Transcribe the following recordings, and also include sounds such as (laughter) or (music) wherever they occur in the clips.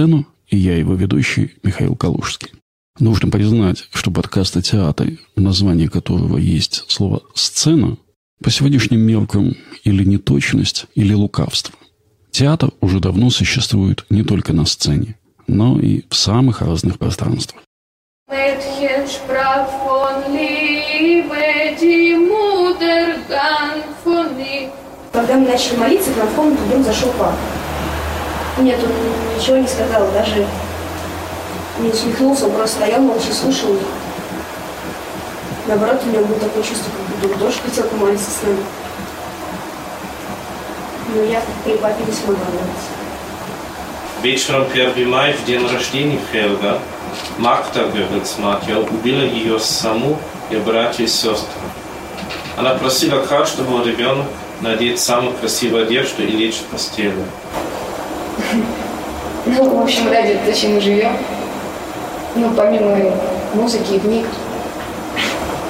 сцену» и я его ведущий Михаил Калужский. Нужно признать, что подкаст о театре, в названии которого есть слово «сцена», по сегодняшним меркам или неточность, или лукавство. Театр уже давно существует не только на сцене, но и в самых разных пространствах. Когда мы начали молиться, к нам в комнату вдруг зашел папа. Нет, он ничего не сказал, даже не усмехнулся, он просто стоял, молча слушал. Наоборот, у него было такое чувство, как будто он тоже хотел помолиться с нами. Но я при папе не смогла молиться. Вечером 1 мая, в день рождения Хелга, Магда, говорит убила ее саму и братья и сестры. Она просила каждого ребенка надеть самую красивую одежду и лечь в постели. Ну, в общем, ради зачем мы живем. Ну, помимо музыки и книг.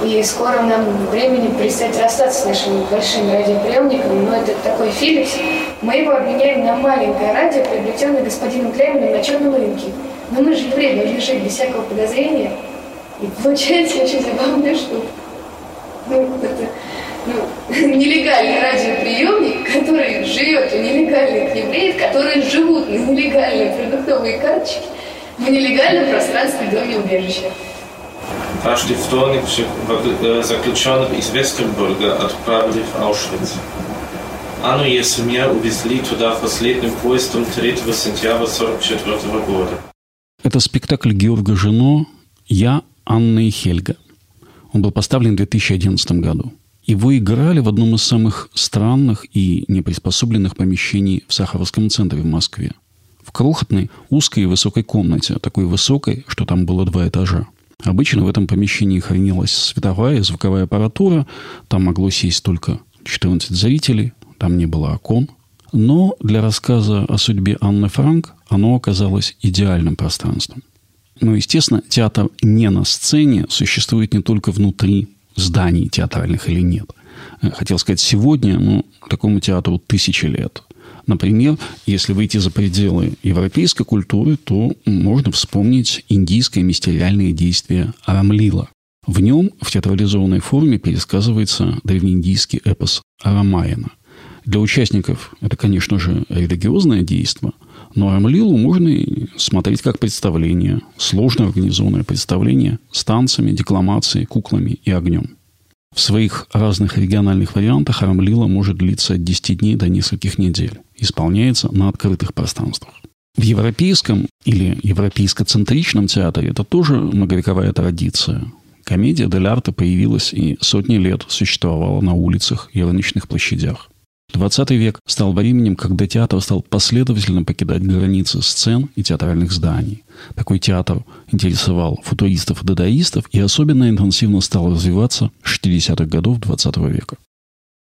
И скоро нам времени предстоит расстаться с нашим большим радиоприемником, но это такой Филипс. Мы его обменяем на маленькое радио, приобретенное господином Клейменом на черном рынке. Но мы же должны жить без всякого подозрения. И получается очень забавная штука. Ну, это ну, (laughs) нелегальный радиоприемник, который живет у нелегальных евреев, которые живут на нелегальной продуктовой карточке в нелегальном пространстве доме убежища. Каждый вторник заключенных из Вестербурга отправили в Аушвиц. Анну и ее семья увезли туда последним поездом 3 сентября 1944 года. Это спектакль Георга Жено «Я, Анна и Хельга». Он был поставлен в 2011 году. Его играли в одном из самых странных и неприспособленных помещений в Сахаровском центре в Москве. В крохотной, узкой и высокой комнате, такой высокой, что там было два этажа. Обычно в этом помещении хранилась световая и звуковая аппаратура, там могло сесть только 14 зрителей, там не было окон. Но для рассказа о судьбе Анны Франк оно оказалось идеальным пространством. Ну, естественно, театр не на сцене существует не только внутри зданий театральных или нет. Э, хотел сказать, сегодня ну, такому театру тысячи лет. Например, если выйти за пределы европейской культуры, то можно вспомнить индийское мистериальное действие Арамлила. В нем в театрализованной форме пересказывается древнеиндийский эпос Арамаяна. Для участников это, конечно же, религиозное действие, но Арамлилу можно смотреть как представление, сложно организованное представление с танцами, декламацией, куклами и огнем. В своих разных региональных вариантах Рамлила может длиться от 10 дней до нескольких недель. Исполняется на открытых пространствах. В европейском или европейско-центричном театре это тоже многовековая традиция. Комедия дель арте появилась и сотни лет существовала на улицах и рыночных площадях. 20 век стал временем, когда театр стал последовательно покидать границы сцен и театральных зданий. Такой театр интересовал футуристов и дадаистов и особенно интенсивно стал развиваться в 60-х годов 20 века.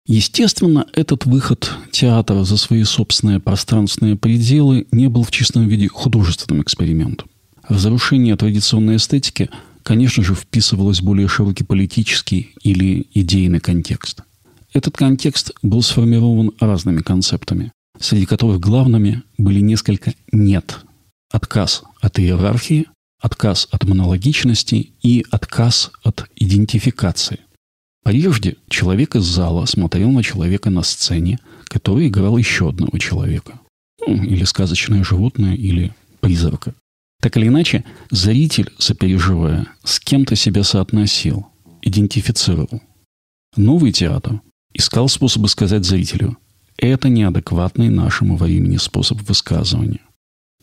Естественно, этот выход театра за свои собственные пространственные пределы не был в чистом виде художественным экспериментом. Разрушение традиционной эстетики, конечно же, вписывалось в более широкий политический или идейный контекст – этот контекст был сформирован разными концептами, среди которых главными были несколько «нет». Отказ от иерархии, отказ от монологичности и отказ от идентификации. Прежде человек из зала смотрел на человека на сцене, который играл еще одного человека. Ну, или сказочное животное, или призрака. Так или иначе, зритель, сопереживая, с кем-то себя соотносил, идентифицировал. Новый театр искал способы сказать зрителю «это неадекватный нашему времени способ высказывания».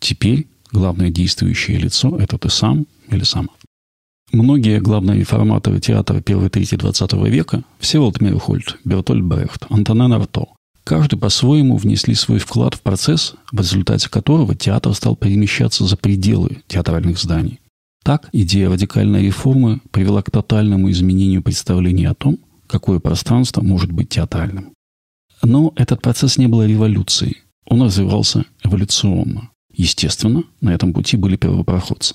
Теперь главное действующее лицо – это ты сам или сама. Многие главные реформаторы театра первой трети XX века – Всеволод Мейерхольд, Бертольд Брехт, Антонен Арто – каждый по-своему внесли свой вклад в процесс, в результате которого театр стал перемещаться за пределы театральных зданий. Так, идея радикальной реформы привела к тотальному изменению представления о том, какое пространство может быть театральным. Но этот процесс не был революцией. Он развивался эволюционно. Естественно, на этом пути были первопроходцы.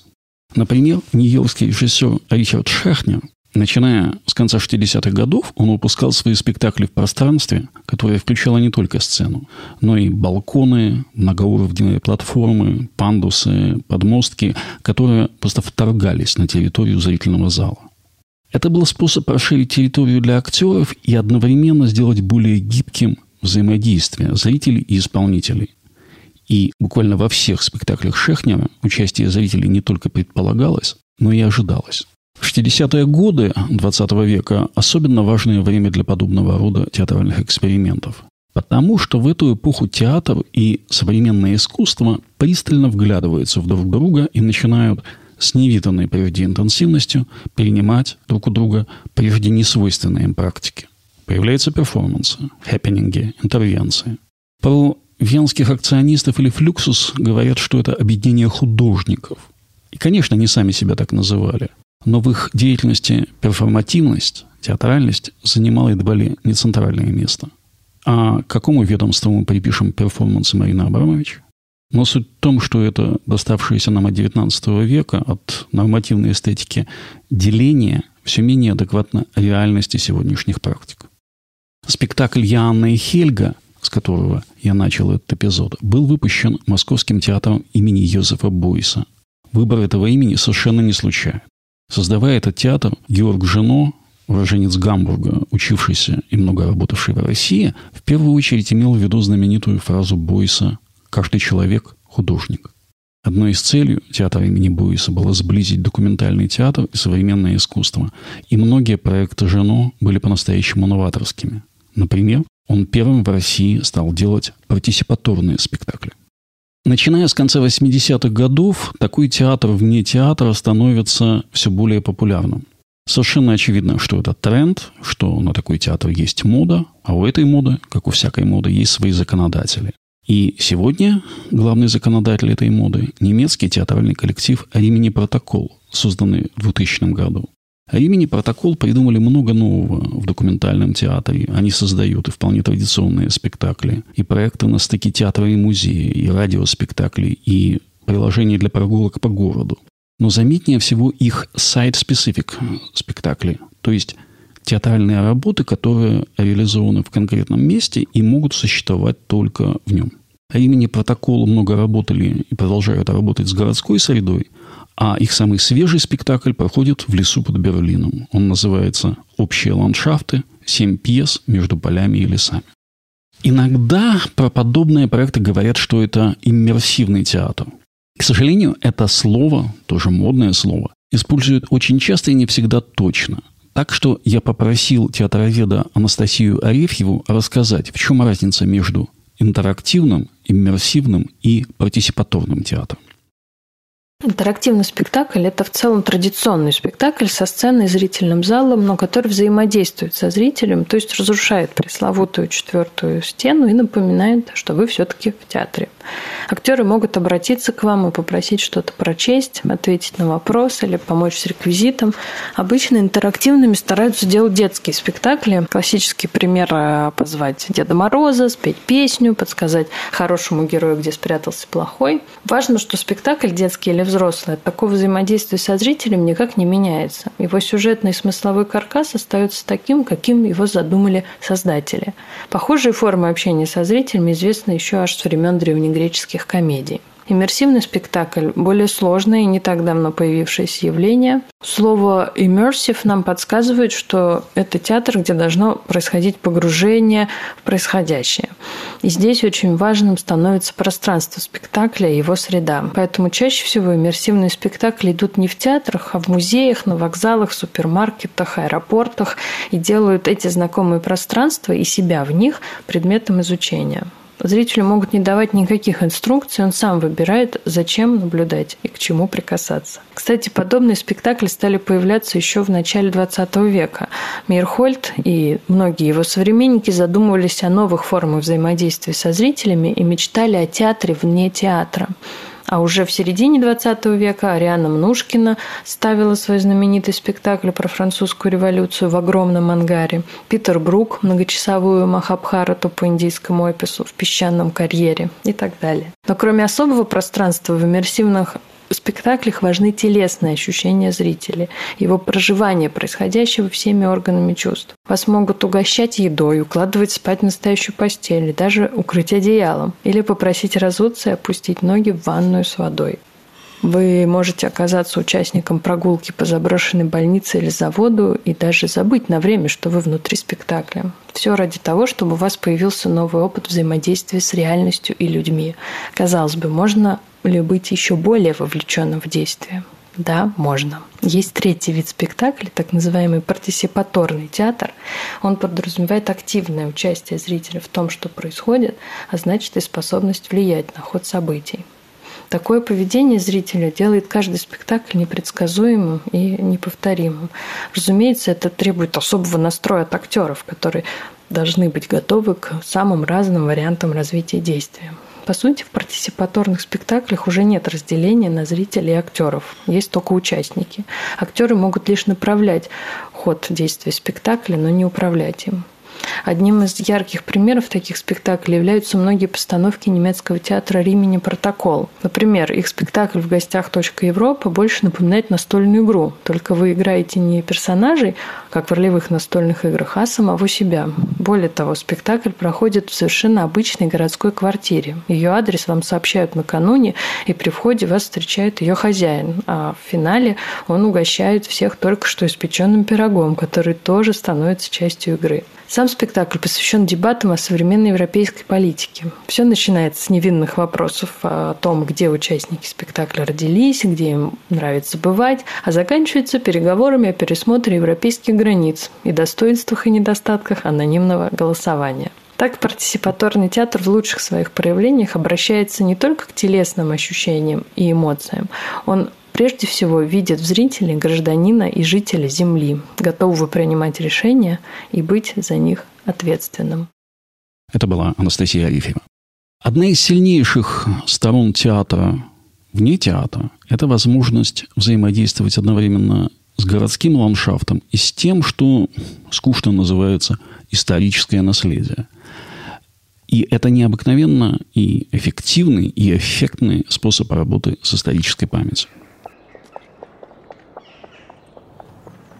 Например, нью-йоркский режиссер Ричард Шехнер Начиная с конца 60-х годов, он выпускал свои спектакли в пространстве, которое включало не только сцену, но и балконы, многоуровневые платформы, пандусы, подмостки, которые просто вторгались на территорию зрительного зала. Это был способ расширить территорию для актеров и одновременно сделать более гибким взаимодействие зрителей и исполнителей. И буквально во всех спектаклях Шехнера участие зрителей не только предполагалось, но и ожидалось. В 60-е годы XX века особенно важное время для подобного рода театральных экспериментов. Потому что в эту эпоху театр и современное искусство пристально вглядываются в друг друга и начинают с невиданной прежде интенсивностью перенимать друг у друга прежде несвойственные им практики. Появляются перформансы, хэппининги, интервенции. Про венских акционистов или флюксус говорят, что это объединение художников. И, конечно, они сами себя так называли. Но в их деятельности перформативность, театральность занимала едва ли не центральное место. А какому ведомству мы припишем перформансы Марины Абрамович? Но суть в том, что это доставшееся нам от XIX века, от нормативной эстетики деление, все менее адекватно реальности сегодняшних практик. Спектакль «Я, и Хельга», с которого я начал этот эпизод, был выпущен Московским театром имени Йозефа Бойса. Выбор этого имени совершенно не случайен. Создавая этот театр, Георг Жено, уроженец Гамбурга, учившийся и много работавший в России, в первую очередь имел в виду знаменитую фразу Бойса «Каждый человек – художник». Одной из целей театра имени Буиса было сблизить документальный театр и современное искусство. И многие проекты Жено были по-настоящему новаторскими. Например, он первым в России стал делать партисипаторные спектакли. Начиная с конца 80-х годов, такой театр вне театра становится все более популярным. Совершенно очевидно, что это тренд, что на такой театр есть мода, а у этой моды, как у всякой моды, есть свои законодатели. И сегодня главный законодатель этой моды – немецкий театральный коллектив «Римини Протокол», созданный в 2000 году. Римини Протокол придумали много нового в документальном театре. Они создают и вполне традиционные спектакли, и проекты на стыке театра и музея, и радиоспектакли, и приложения для прогулок по городу. Но заметнее всего их сайт-специфик спектакли, то есть театральные работы, которые реализованы в конкретном месте и могут существовать только в нем. А имени протокола много работали и продолжают работать с городской средой, а их самый свежий спектакль проходит в лесу под Берлином. Он называется «Общие ландшафты. Семь пьес между полями и лесами». Иногда про подобные проекты говорят, что это иммерсивный театр. К сожалению, это слово, тоже модное слово, используют очень часто и не всегда точно. Так что я попросил театроведа Анастасию Арефьеву рассказать, в чем разница между интерактивным, иммерсивным и партисипаторным театром. Интерактивный спектакль – это в целом традиционный спектакль со сценой и зрительным залом, но который взаимодействует со зрителем, то есть разрушает пресловутую четвертую стену и напоминает, что вы все-таки в театре. Актеры могут обратиться к вам и попросить что-то прочесть, ответить на вопрос или помочь с реквизитом. Обычно интерактивными стараются делать детские спектакли. Классический пример – позвать Деда Мороза, спеть песню, подсказать хорошему герою, где спрятался плохой. Важно, что спектакль детский или взрослый от такого взаимодействия со зрителем никак не меняется. Его сюжетный и смысловой каркас остается таким, каким его задумали создатели. Похожие формы общения со зрителями известны еще аж с времен древнегреческих комедий. Иммерсивный спектакль – более сложное и не так давно появившееся явление. Слово «immersive» нам подсказывает, что это театр, где должно происходить погружение в происходящее. И здесь очень важным становится пространство спектакля и его среда. Поэтому чаще всего иммерсивные спектакли идут не в театрах, а в музеях, на вокзалах, супермаркетах, аэропортах и делают эти знакомые пространства и себя в них предметом изучения. Зрителю могут не давать никаких инструкций, он сам выбирает, зачем наблюдать и к чему прикасаться. Кстати, подобные спектакли стали появляться еще в начале XX века. Мирхольд и многие его современники задумывались о новых формах взаимодействия со зрителями и мечтали о театре вне театра. А уже в середине 20 века Ариана Мнушкина ставила свой знаменитый спектакль про французскую революцию в огромном ангаре. Питер Брук – многочасовую Махабхарату по индийскому опису в песчаном карьере и так далее. Но кроме особого пространства в иммерсивных В спектаклях важны телесные ощущения зрителя, его проживание происходящего всеми органами чувств. Вас могут угощать едой, укладывать спать в настоящую постель, даже укрыть одеялом, или попросить разуться и опустить ноги в ванную с водой. Вы можете оказаться участником прогулки по заброшенной больнице или заводу и даже забыть на время, что вы внутри спектакля. Все ради того, чтобы у вас появился новый опыт взаимодействия с реальностью и людьми. Казалось бы, можно ли быть еще более вовлеченным в действие? Да, можно. Есть третий вид спектакля, так называемый партисипаторный театр. Он подразумевает активное участие зрителя в том, что происходит, а значит и способность влиять на ход событий. Такое поведение зрителя делает каждый спектакль непредсказуемым и неповторимым. Разумеется, это требует особого настроя от актеров, которые должны быть готовы к самым разным вариантам развития действия. По сути, в партисипаторных спектаклях уже нет разделения на зрителей и актеров. Есть только участники. Актеры могут лишь направлять ход действия спектакля, но не управлять им. Одним из ярких примеров таких спектаклей являются многие постановки немецкого театра «Римени Протокол». Например, их спектакль «В гостях. Точка Европа» больше напоминает настольную игру, только вы играете не персонажей, как в ролевых настольных играх, а самого себя. Более того, спектакль проходит в совершенно обычной городской квартире. Ее адрес вам сообщают накануне, и при входе вас встречает ее хозяин, а в финале он угощает всех только что испеченным пирогом, который тоже становится частью игры. Сам спектакль посвящен дебатам о современной европейской политике. Все начинается с невинных вопросов о том, где участники спектакля родились, где им нравится бывать, а заканчивается переговорами о пересмотре европейских границ и достоинствах и недостатках анонимного голосования. Так партисипаторный театр в лучших своих проявлениях обращается не только к телесным ощущениям и эмоциям, он прежде всего видит в зрителе гражданина и жителя Земли, готового принимать решения и быть за них ответственным. Это была Анастасия Арифьева. Одна из сильнейших сторон театра вне театра – это возможность взаимодействовать одновременно с городским ландшафтом и с тем, что скучно называется историческое наследие. И это необыкновенно и эффективный, и эффектный способ работы с исторической памятью.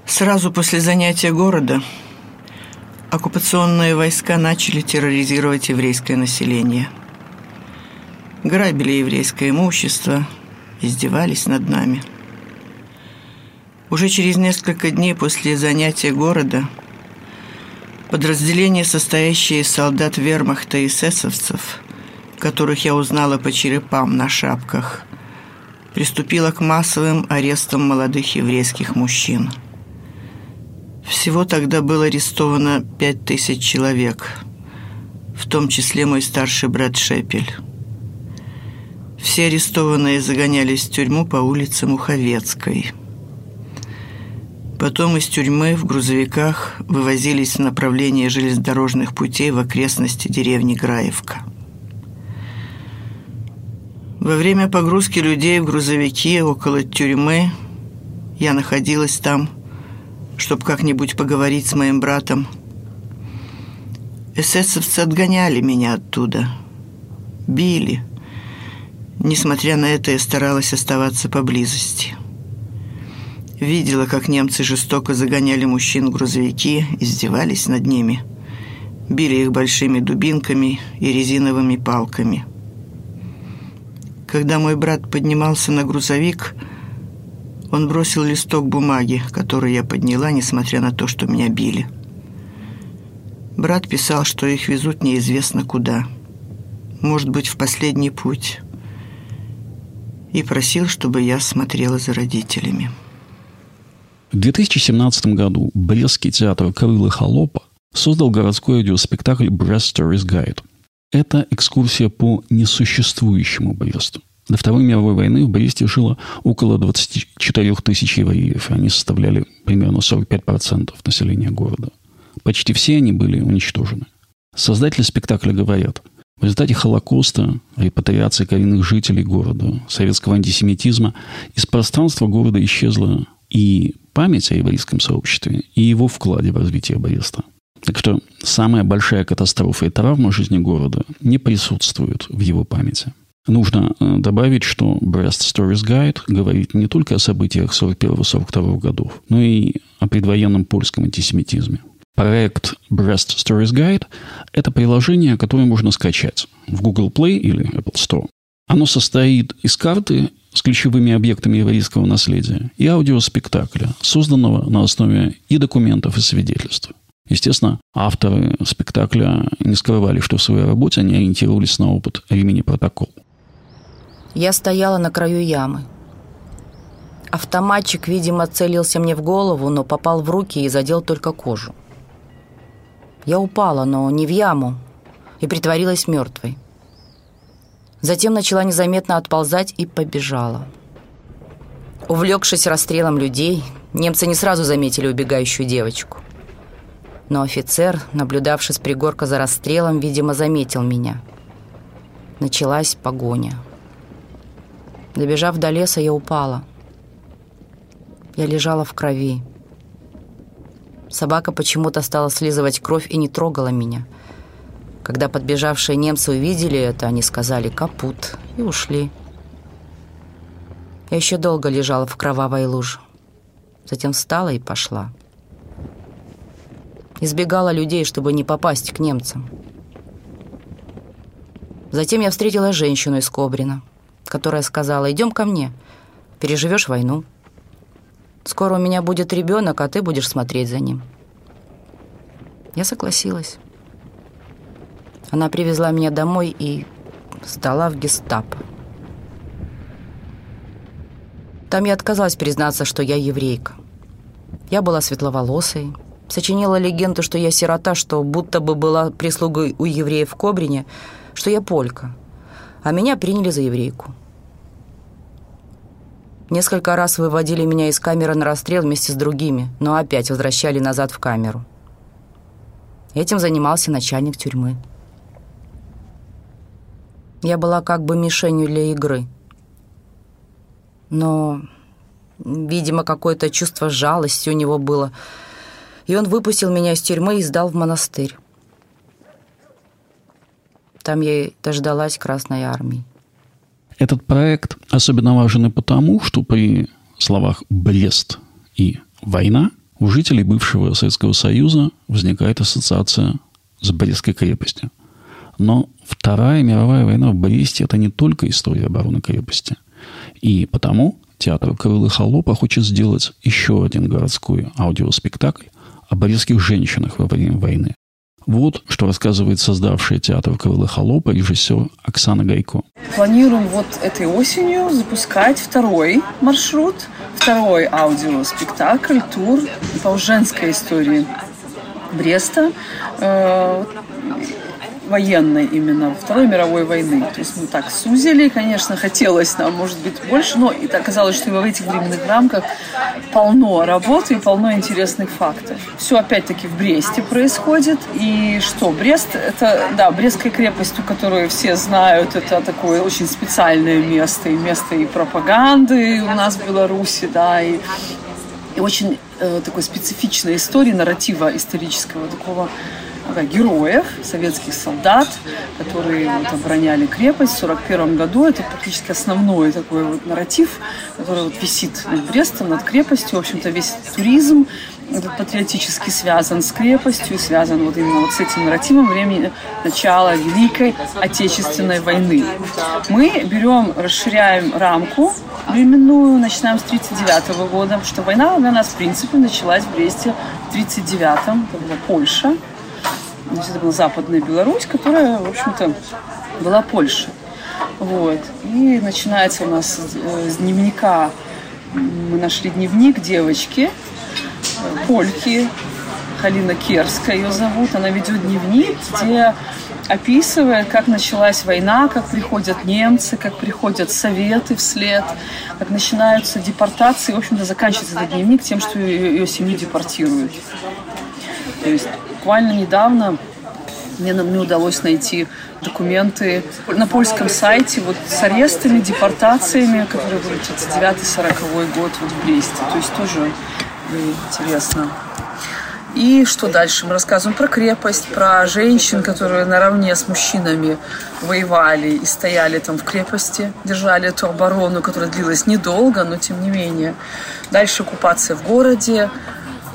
Сразу после занятия города оккупационные войска начали терроризировать еврейское население. Грабили еврейское имущество, издевались над нами. Уже через несколько дней после занятия города подразделение, состоящее из солдат вермахта и эсэсовцев, которых я узнала по черепам на шапках, приступило к массовым арестам молодых еврейских мужчин – всего тогда было арестовано пять тысяч человек, в том числе мой старший брат Шепель. Все арестованные загонялись в тюрьму по улице Муховецкой. Потом из тюрьмы в грузовиках вывозились в направлении железнодорожных путей в окрестности деревни Граевка. Во время погрузки людей в грузовики около тюрьмы я находилась там – чтобы как-нибудь поговорить с моим братом. Эсэсовцы отгоняли меня оттуда. Били. Несмотря на это, я старалась оставаться поблизости. Видела, как немцы жестоко загоняли мужчин в грузовики, издевались над ними. Били их большими дубинками и резиновыми палками. Когда мой брат поднимался на грузовик – он бросил листок бумаги, который я подняла, несмотря на то, что меня били. Брат писал, что их везут неизвестно куда. Может быть, в последний путь. И просил, чтобы я смотрела за родителями. В 2017 году Брестский театр Крылы Холопа создал городской аудиоспектакль «Brest Stories Guide». Это экскурсия по несуществующему Бресту – до Второй мировой войны в Бресте жило около 24 тысяч евреев. Они составляли примерно 45% населения города. Почти все они были уничтожены. Создатели спектакля говорят, в результате Холокоста, репатриации коренных жителей города, советского антисемитизма, из пространства города исчезла и память о еврейском сообществе, и его вкладе в развитие Бреста. Так что самая большая катастрофа и травма жизни города не присутствуют в его памяти. Нужно э, добавить, что Breast Stories Guide говорит не только о событиях 41-42 годов, но и о предвоенном польском антисемитизме. Проект Breast Stories Guide – это приложение, которое можно скачать в Google Play или Apple Store. Оно состоит из карты с ключевыми объектами еврейского наследия и аудиоспектакля, созданного на основе и документов, и свидетельств. Естественно, авторы спектакля не скрывали, что в своей работе они ориентировались на опыт Римини Протокол. Я стояла на краю ямы. Автоматчик, видимо, целился мне в голову, но попал в руки и задел только кожу. Я упала, но не в яму, и притворилась мертвой. Затем начала незаметно отползать и побежала. Увлекшись расстрелом людей, немцы не сразу заметили убегающую девочку. Но офицер, наблюдавший с пригорка за расстрелом, видимо, заметил меня. Началась погоня. Добежав до леса, я упала. Я лежала в крови. Собака почему-то стала слизывать кровь и не трогала меня – когда подбежавшие немцы увидели это, они сказали «капут» и ушли. Я еще долго лежала в кровавой луже. Затем встала и пошла. Избегала людей, чтобы не попасть к немцам. Затем я встретила женщину из Кобрина, которая сказала «идем ко мне, переживешь войну. Скоро у меня будет ребенок, а ты будешь смотреть за ним». Я согласилась. Она привезла меня домой и сдала в гестапо. Там я отказалась признаться, что я еврейка. Я была светловолосой, сочинила легенду, что я сирота, что будто бы была прислугой у евреев в Кобрине, что я полька, а меня приняли за еврейку. Несколько раз выводили меня из камеры на расстрел вместе с другими, но опять возвращали назад в камеру. Этим занимался начальник тюрьмы. Я была как бы мишенью для игры. Но, видимо, какое-то чувство жалости у него было. И он выпустил меня из тюрьмы и сдал в монастырь. Там я и дождалась Красной Армии. Этот проект особенно важен и потому, что при словах «Брест» и «война» у жителей бывшего Советского Союза возникает ассоциация с Брестской крепостью – но Вторая мировая война в Бресте – это не только история обороны крепости. И потому театр Крылы Холопа хочет сделать еще один городской аудиоспектакль о брестских женщинах во время войны. Вот что рассказывает создавшая театр Крылы Холопа режиссер Оксана Гайко. Планируем вот этой осенью запускать второй маршрут, второй аудиоспектакль, тур по женской истории Бреста. Военной именно, Второй мировой войны. То есть мы так сузили, конечно, хотелось нам, может быть, больше, но и оказалось, что в этих временных рамках полно работы и полно интересных фактов. Все опять-таки в Бресте происходит. И что, Брест, это, да, Брестская крепость, которую все знают, это такое очень специальное место, и место и пропаганды у нас в Беларуси, да, и, и очень э, такой специфичной истории, нарратива исторического такого героев, советских солдат, которые вот, обороняли крепость в 1941 году. Это практически основной такой вот нарратив, который вот висит над Брестом, над крепостью. В общем-то, весь туризм этот патриотически связан с крепостью, связан вот именно вот с этим нарративом времени начала Великой Отечественной войны. Мы берем, расширяем рамку временную, начинаем с 1939 года, потому что война для нас, в принципе, началась в Бресте в 1939-м, это была Значит, это была Западная Беларусь, которая, в общем-то, была Польша. Вот. И начинается у нас э, с дневника. Мы нашли дневник девочки, э, польки, Халина Керская ее зовут. Она ведет дневник, где описывает, как началась война, как приходят немцы, как приходят советы вслед, как начинаются депортации. В общем-то, заканчивается этот дневник тем, что ее, ее семью депортируют. То есть буквально недавно мне, мне удалось найти документы на польском сайте вот с арестами, депортациями, которые были 39-40 год вот в Бресте. То есть тоже интересно. И что дальше? Мы рассказываем про крепость, про женщин, которые наравне с мужчинами воевали и стояли там в крепости, держали эту оборону, которая длилась недолго, но тем не менее. Дальше оккупация в городе.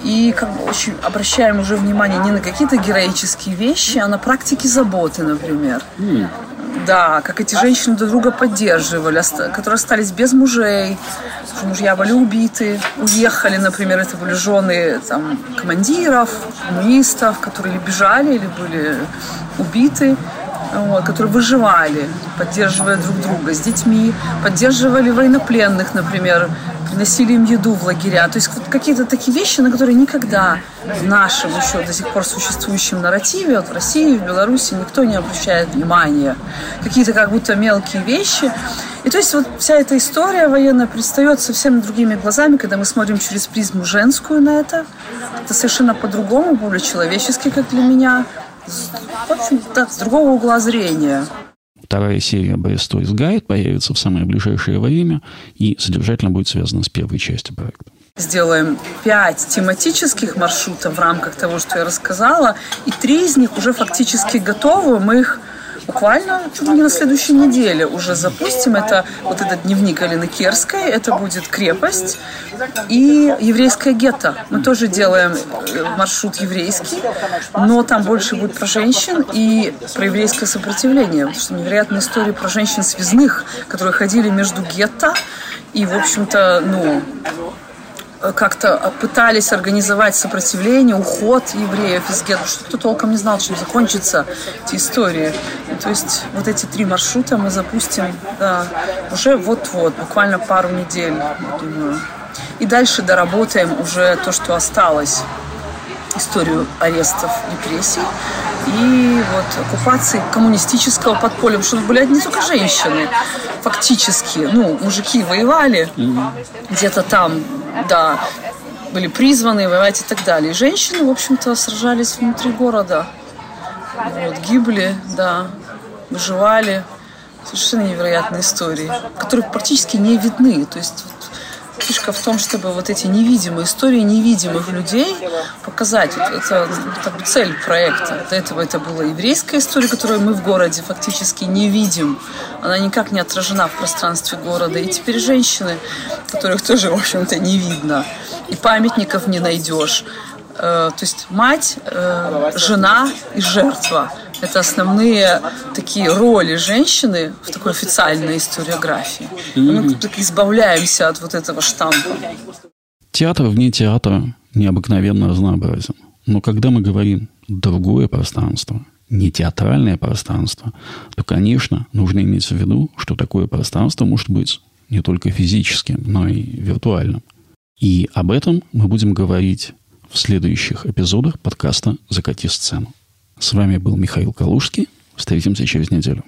И как бы очень обращаем уже внимание не на какие-то героические вещи, а на практики заботы, например. Mm. Да, как эти женщины друг друга поддерживали, которые остались без мужей, мужья были убиты, уехали, например, это были жены там, командиров, коммунистов, которые или бежали, или были убиты, вот, которые выживали, поддерживая друг друга с детьми, поддерживали военнопленных, например, приносили им еду в лагеря. То есть вот какие-то такие вещи, на которые никогда в нашем еще до сих пор существующем нарративе, вот в России, в Беларуси, никто не обращает внимания. Какие-то как будто мелкие вещи. И то есть вот вся эта история военная предстает совсем другими глазами, когда мы смотрим через призму женскую на это. Это совершенно по-другому, более человечески, как для меня. В общем, да, с другого угла зрения. Вторая серия Toys Guide появится в самое ближайшее время и содержательно будет связана с первой частью проекта. Сделаем пять тематических маршрутов в рамках того, что я рассказала, и три из них уже фактически готовы. Мы их буквально чуть не на следующей неделе уже запустим. Это вот этот дневник Алины Керской, это будет крепость и еврейская гетто. Мы тоже делаем э, маршрут еврейский, но там больше будет про женщин и про еврейское сопротивление, потому что невероятные истории про женщин связных, которые ходили между гетто и, в общем-то, ну, как-то пытались организовать сопротивление, уход евреев из гетто, что кто толком не знал, чем закончится эти истории. И, то есть вот эти три маршрута мы запустим да, уже вот-вот, буквально пару недель, я думаю. И дальше доработаем уже то, что осталось историю арестов, репрессий и вот оккупации коммунистического подполья, потому что были не только женщины, фактически, ну, мужики воевали где-то там, да, были призваны воевать и так далее. Женщины, в общем-то, сражались внутри города, вот, гибли, да, выживали. Совершенно невероятные истории, которые практически не видны. То есть фишка в том, чтобы вот эти невидимые истории невидимых людей показать. Вот это бы цель проекта. До этого это была еврейская история, которую мы в городе фактически не видим. Она никак не отражена в пространстве города. И теперь женщины, которых тоже, в общем-то, не видно. И памятников не найдешь. Э, то есть мать, э, жена и жертва. Это основные такие роли женщины в такой официальной историографии. Мы так избавляемся от вот этого штампа. Театр вне театра необыкновенно разнообразен. Но когда мы говорим другое пространство, не театральное пространство, то, конечно, нужно иметь в виду, что такое пространство может быть не только физическим, но и виртуальным. И об этом мы будем говорить в следующих эпизодах подкаста «Закати сцену». С вами был Михаил Калужский. Встретимся через неделю.